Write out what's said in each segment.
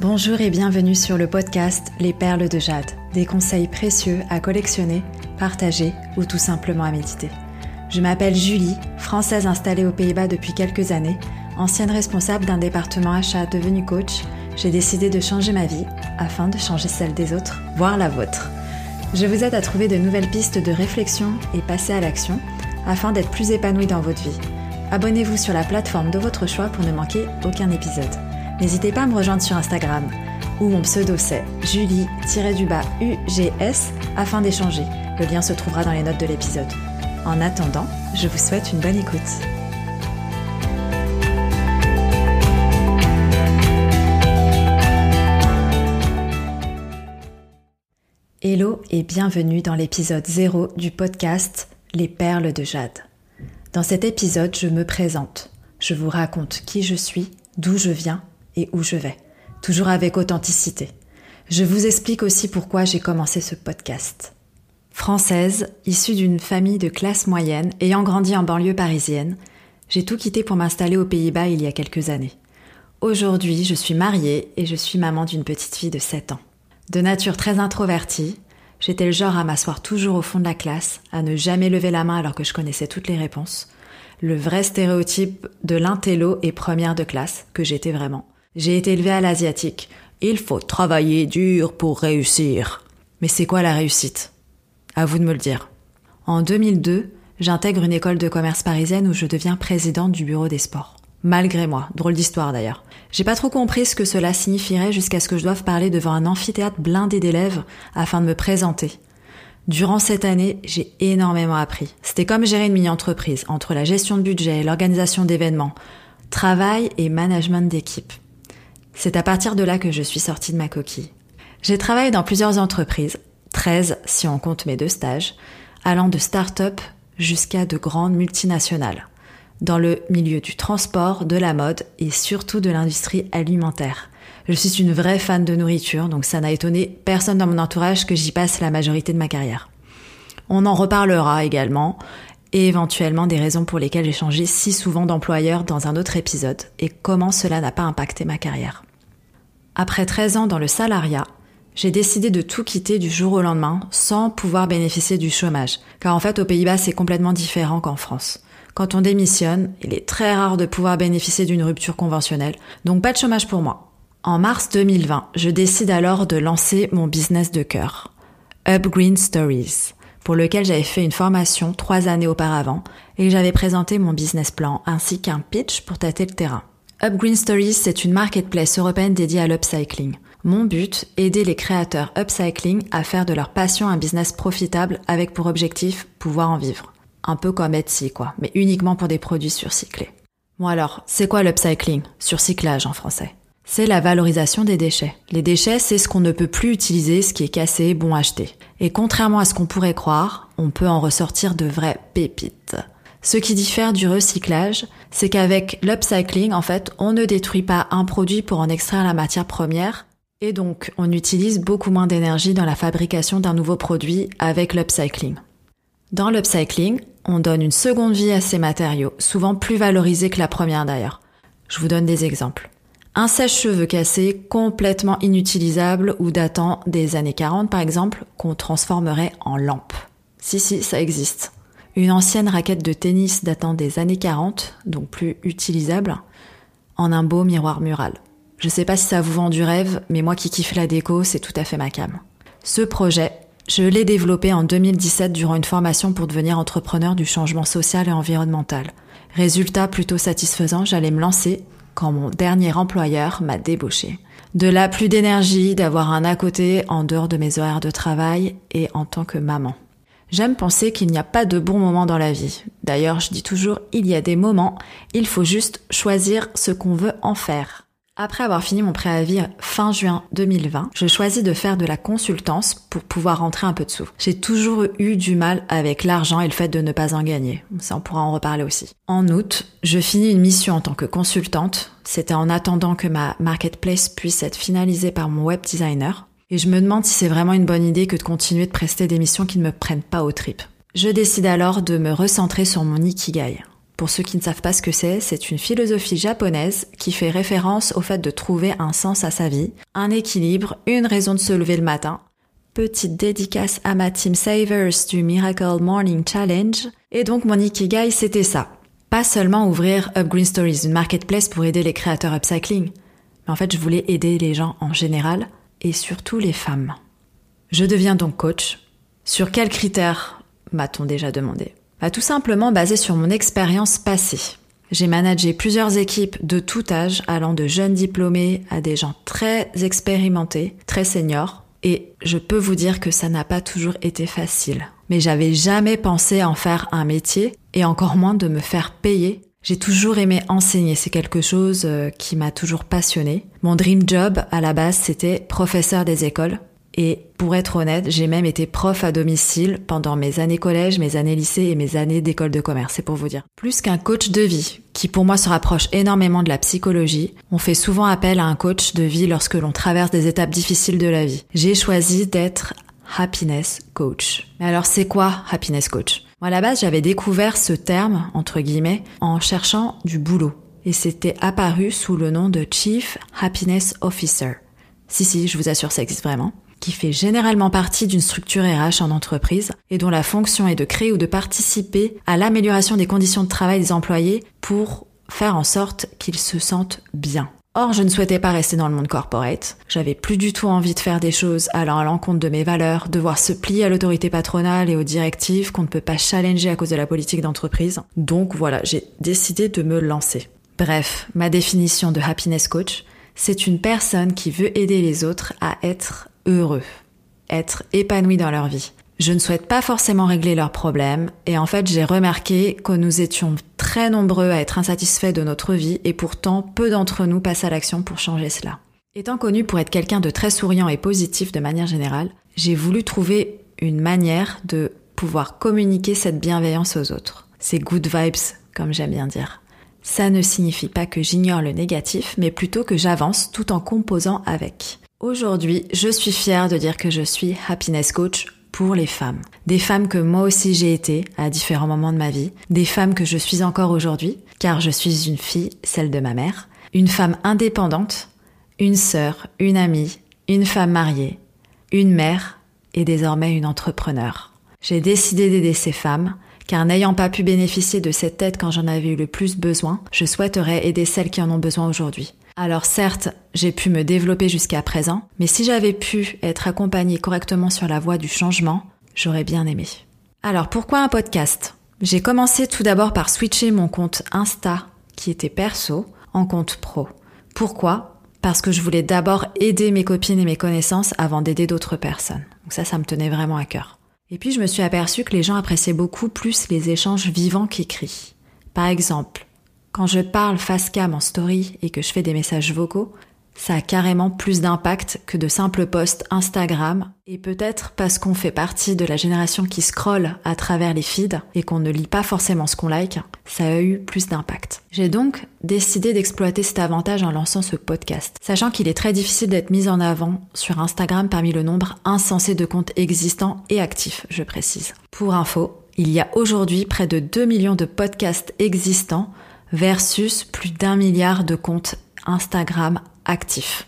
Bonjour et bienvenue sur le podcast Les perles de jade, des conseils précieux à collectionner, partager ou tout simplement à méditer. Je m'appelle Julie, française installée aux Pays-Bas depuis quelques années, ancienne responsable d'un département achat devenu coach. J'ai décidé de changer ma vie afin de changer celle des autres, voire la vôtre. Je vous aide à trouver de nouvelles pistes de réflexion et passer à l'action afin d'être plus épanoui dans votre vie. Abonnez-vous sur la plateforme de votre choix pour ne manquer aucun épisode. N'hésitez pas à me rejoindre sur Instagram, où mon pseudo c'est Julie-UGS afin d'échanger. Le lien se trouvera dans les notes de l'épisode. En attendant, je vous souhaite une bonne écoute. Hello et bienvenue dans l'épisode 0 du podcast Les perles de jade. Dans cet épisode, je me présente. Je vous raconte qui je suis, d'où je viens où je vais, toujours avec authenticité. Je vous explique aussi pourquoi j'ai commencé ce podcast. Française, issue d'une famille de classe moyenne, ayant grandi en banlieue parisienne, j'ai tout quitté pour m'installer aux Pays-Bas il y a quelques années. Aujourd'hui, je suis mariée et je suis maman d'une petite fille de 7 ans. De nature très introvertie, j'étais le genre à m'asseoir toujours au fond de la classe, à ne jamais lever la main alors que je connaissais toutes les réponses. Le vrai stéréotype de l'intello et première de classe, que j'étais vraiment. J'ai été élevée à l'asiatique. Il faut travailler dur pour réussir. Mais c'est quoi la réussite? À vous de me le dire. En 2002, j'intègre une école de commerce parisienne où je deviens présidente du bureau des sports. Malgré moi, drôle d'histoire d'ailleurs. J'ai pas trop compris ce que cela signifierait jusqu'à ce que je doive parler devant un amphithéâtre blindé d'élèves afin de me présenter. Durant cette année, j'ai énormément appris. C'était comme gérer une mini-entreprise, entre la gestion de budget, l'organisation d'événements, travail et management d'équipe. C'est à partir de là que je suis sortie de ma coquille. J'ai travaillé dans plusieurs entreprises, 13 si on compte mes deux stages, allant de start-up jusqu'à de grandes multinationales, dans le milieu du transport, de la mode et surtout de l'industrie alimentaire. Je suis une vraie fan de nourriture, donc ça n'a étonné personne dans mon entourage que j'y passe la majorité de ma carrière. On en reparlera également, et éventuellement des raisons pour lesquelles j'ai changé si souvent d'employeur dans un autre épisode et comment cela n'a pas impacté ma carrière. Après 13 ans dans le salariat, j'ai décidé de tout quitter du jour au lendemain sans pouvoir bénéficier du chômage, car en fait aux Pays-Bas c'est complètement différent qu'en France. Quand on démissionne, il est très rare de pouvoir bénéficier d'une rupture conventionnelle, donc pas de chômage pour moi. En mars 2020, je décide alors de lancer mon business de cœur, Up Green Stories pour lequel j'avais fait une formation trois années auparavant et j'avais présenté mon business plan ainsi qu'un pitch pour tâter le terrain. Upgreen Stories, c'est une marketplace européenne dédiée à l'upcycling. Mon but, aider les créateurs upcycling à faire de leur passion un business profitable avec pour objectif pouvoir en vivre. Un peu comme Etsy, quoi, mais uniquement pour des produits surcyclés. Bon alors, c'est quoi l'upcycling Surcyclage en français? C'est la valorisation des déchets. Les déchets, c'est ce qu'on ne peut plus utiliser, ce qui est cassé, bon acheté. Et contrairement à ce qu'on pourrait croire, on peut en ressortir de vraies pépites. Ce qui diffère du recyclage, c'est qu'avec l'upcycling, en fait, on ne détruit pas un produit pour en extraire la matière première, et donc on utilise beaucoup moins d'énergie dans la fabrication d'un nouveau produit avec l'upcycling. Dans l'upcycling, on donne une seconde vie à ces matériaux, souvent plus valorisés que la première d'ailleurs. Je vous donne des exemples. Un sèche-cheveux cassé complètement inutilisable ou datant des années 40 par exemple, qu'on transformerait en lampe. Si si, ça existe. Une ancienne raquette de tennis datant des années 40, donc plus utilisable, en un beau miroir mural. Je sais pas si ça vous vend du rêve, mais moi qui kiffe la déco, c'est tout à fait ma cam. Ce projet, je l'ai développé en 2017 durant une formation pour devenir entrepreneur du changement social et environnemental. Résultat plutôt satisfaisant, j'allais me lancer quand mon dernier employeur m'a débauché. De là, plus d'énergie d'avoir un à côté en dehors de mes horaires de travail et en tant que maman. J'aime penser qu'il n'y a pas de bons moments dans la vie. D'ailleurs, je dis toujours, il y a des moments, il faut juste choisir ce qu'on veut en faire. Après avoir fini mon préavis fin juin 2020, je choisis de faire de la consultance pour pouvoir rentrer un peu de sous. J'ai toujours eu du mal avec l'argent et le fait de ne pas en gagner. Ça, on pourra en reparler aussi. En août, je finis une mission en tant que consultante. C'était en attendant que ma marketplace puisse être finalisée par mon web designer. Et je me demande si c'est vraiment une bonne idée que de continuer de prester des missions qui ne me prennent pas au trip. Je décide alors de me recentrer sur mon ikigai. pour ceux qui ne savent pas ce que c'est, c'est une philosophie japonaise qui fait référence au fait de trouver un sens à sa vie, un équilibre, une raison de se lever le matin. Petite dédicace à ma team Savers du Miracle Morning Challenge. Et donc mon ikigai, c'était ça. Pas seulement ouvrir Up Green Stories, une marketplace pour aider les créateurs upcycling, mais en fait je voulais aider les gens en général et surtout les femmes. Je deviens donc coach. Sur quels critères m'a-t-on déjà demandé? Bah, Tout simplement basé sur mon expérience passée. J'ai managé plusieurs équipes de tout âge, allant de jeunes diplômés à des gens très expérimentés, très seniors, et je peux vous dire que ça n'a pas toujours été facile. Mais j'avais jamais pensé en faire un métier, et encore moins de me faire payer. J'ai toujours aimé enseigner, c'est quelque chose euh, qui m'a toujours passionné. Mon dream job à la base c'était professeur des écoles, et pour être honnête, j'ai même été prof à domicile pendant mes années collège, mes années lycée et mes années d'école de commerce, c'est pour vous dire. Plus qu'un coach de vie, qui pour moi se rapproche énormément de la psychologie, on fait souvent appel à un coach de vie lorsque l'on traverse des étapes difficiles de la vie. J'ai choisi d'être happiness coach. Mais alors c'est quoi happiness coach? Moi à la base j'avais découvert ce terme, entre guillemets, en cherchant du boulot. Et c'était apparu sous le nom de Chief Happiness Officer. Si si, je vous assure ça existe vraiment qui fait généralement partie d'une structure RH en entreprise et dont la fonction est de créer ou de participer à l'amélioration des conditions de travail des employés pour faire en sorte qu'ils se sentent bien. Or, je ne souhaitais pas rester dans le monde corporate. J'avais plus du tout envie de faire des choses allant à l'encontre de mes valeurs, devoir se plier à l'autorité patronale et aux directives qu'on ne peut pas challenger à cause de la politique d'entreprise. Donc voilà, j'ai décidé de me lancer. Bref, ma définition de happiness coach, c'est une personne qui veut aider les autres à être heureux, être épanouis dans leur vie. Je ne souhaite pas forcément régler leurs problèmes et en fait j'ai remarqué que nous étions nombreux à être insatisfaits de notre vie et pourtant peu d'entre nous passent à l'action pour changer cela. Étant connu pour être quelqu'un de très souriant et positif de manière générale, j'ai voulu trouver une manière de pouvoir communiquer cette bienveillance aux autres. Ces good vibes, comme j'aime bien dire. Ça ne signifie pas que j'ignore le négatif, mais plutôt que j'avance tout en composant avec. Aujourd'hui, je suis fière de dire que je suis happiness coach pour les femmes. Des femmes que moi aussi j'ai été à différents moments de ma vie, des femmes que je suis encore aujourd'hui, car je suis une fille, celle de ma mère, une femme indépendante, une sœur, une amie, une femme mariée, une mère et désormais une entrepreneur. J'ai décidé d'aider ces femmes, car n'ayant pas pu bénéficier de cette aide quand j'en avais eu le plus besoin, je souhaiterais aider celles qui en ont besoin aujourd'hui. Alors certes, j'ai pu me développer jusqu'à présent, mais si j'avais pu être accompagnée correctement sur la voie du changement, j'aurais bien aimé. Alors pourquoi un podcast? J'ai commencé tout d'abord par switcher mon compte Insta, qui était perso, en compte pro. Pourquoi? Parce que je voulais d'abord aider mes copines et mes connaissances avant d'aider d'autres personnes. Donc ça, ça me tenait vraiment à cœur. Et puis je me suis aperçue que les gens appréciaient beaucoup plus les échanges vivants qu'écrits. Par exemple, quand je parle face cam en story et que je fais des messages vocaux, ça a carrément plus d'impact que de simples posts Instagram. Et peut-être parce qu'on fait partie de la génération qui scrolle à travers les feeds et qu'on ne lit pas forcément ce qu'on like, ça a eu plus d'impact. J'ai donc décidé d'exploiter cet avantage en lançant ce podcast, sachant qu'il est très difficile d'être mis en avant sur Instagram parmi le nombre insensé de comptes existants et actifs, je précise. Pour info, il y a aujourd'hui près de 2 millions de podcasts existants versus plus d'un milliard de comptes Instagram actifs.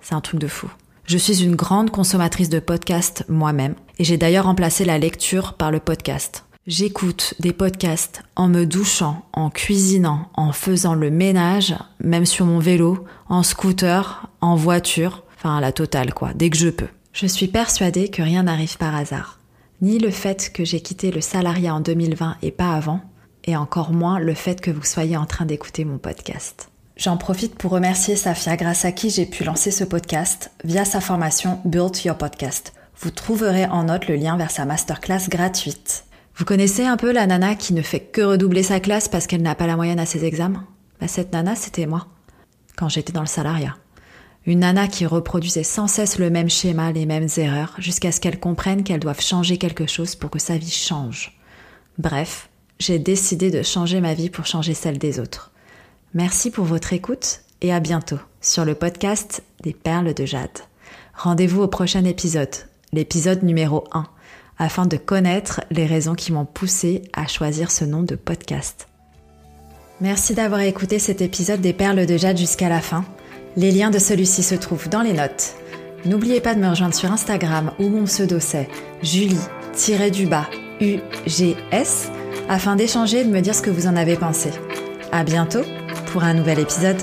C'est un truc de fou. Je suis une grande consommatrice de podcasts moi-même et j'ai d'ailleurs remplacé la lecture par le podcast. J'écoute des podcasts en me douchant, en cuisinant, en faisant le ménage, même sur mon vélo, en scooter, en voiture, enfin la totale quoi, dès que je peux. Je suis persuadée que rien n'arrive par hasard. Ni le fait que j'ai quitté le salariat en 2020 et pas avant, et encore moins le fait que vous soyez en train d'écouter mon podcast. J'en profite pour remercier Safia grâce à qui j'ai pu lancer ce podcast via sa formation Build Your Podcast. Vous trouverez en note le lien vers sa masterclass gratuite. Vous connaissez un peu la nana qui ne fait que redoubler sa classe parce qu'elle n'a pas la moyenne à ses examens? Bah, Cette nana, c'était moi, quand j'étais dans le salariat. Une nana qui reproduisait sans cesse le même schéma, les mêmes erreurs, jusqu'à ce qu'elle comprenne qu'elle doivent changer quelque chose pour que sa vie change. Bref, j'ai décidé de changer ma vie pour changer celle des autres. Merci pour votre écoute et à bientôt sur le podcast des perles de jade. Rendez-vous au prochain épisode, l'épisode numéro 1, afin de connaître les raisons qui m'ont poussé à choisir ce nom de podcast. Merci d'avoir écouté cet épisode des Perles de Jade jusqu'à la fin. Les liens de celui-ci se trouvent dans les notes. N'oubliez pas de me rejoindre sur Instagram où mon pseudo c'est Julie-du-bas UGS afin d'échanger et de me dire ce que vous en avez pensé. À bientôt pour un nouvel épisode.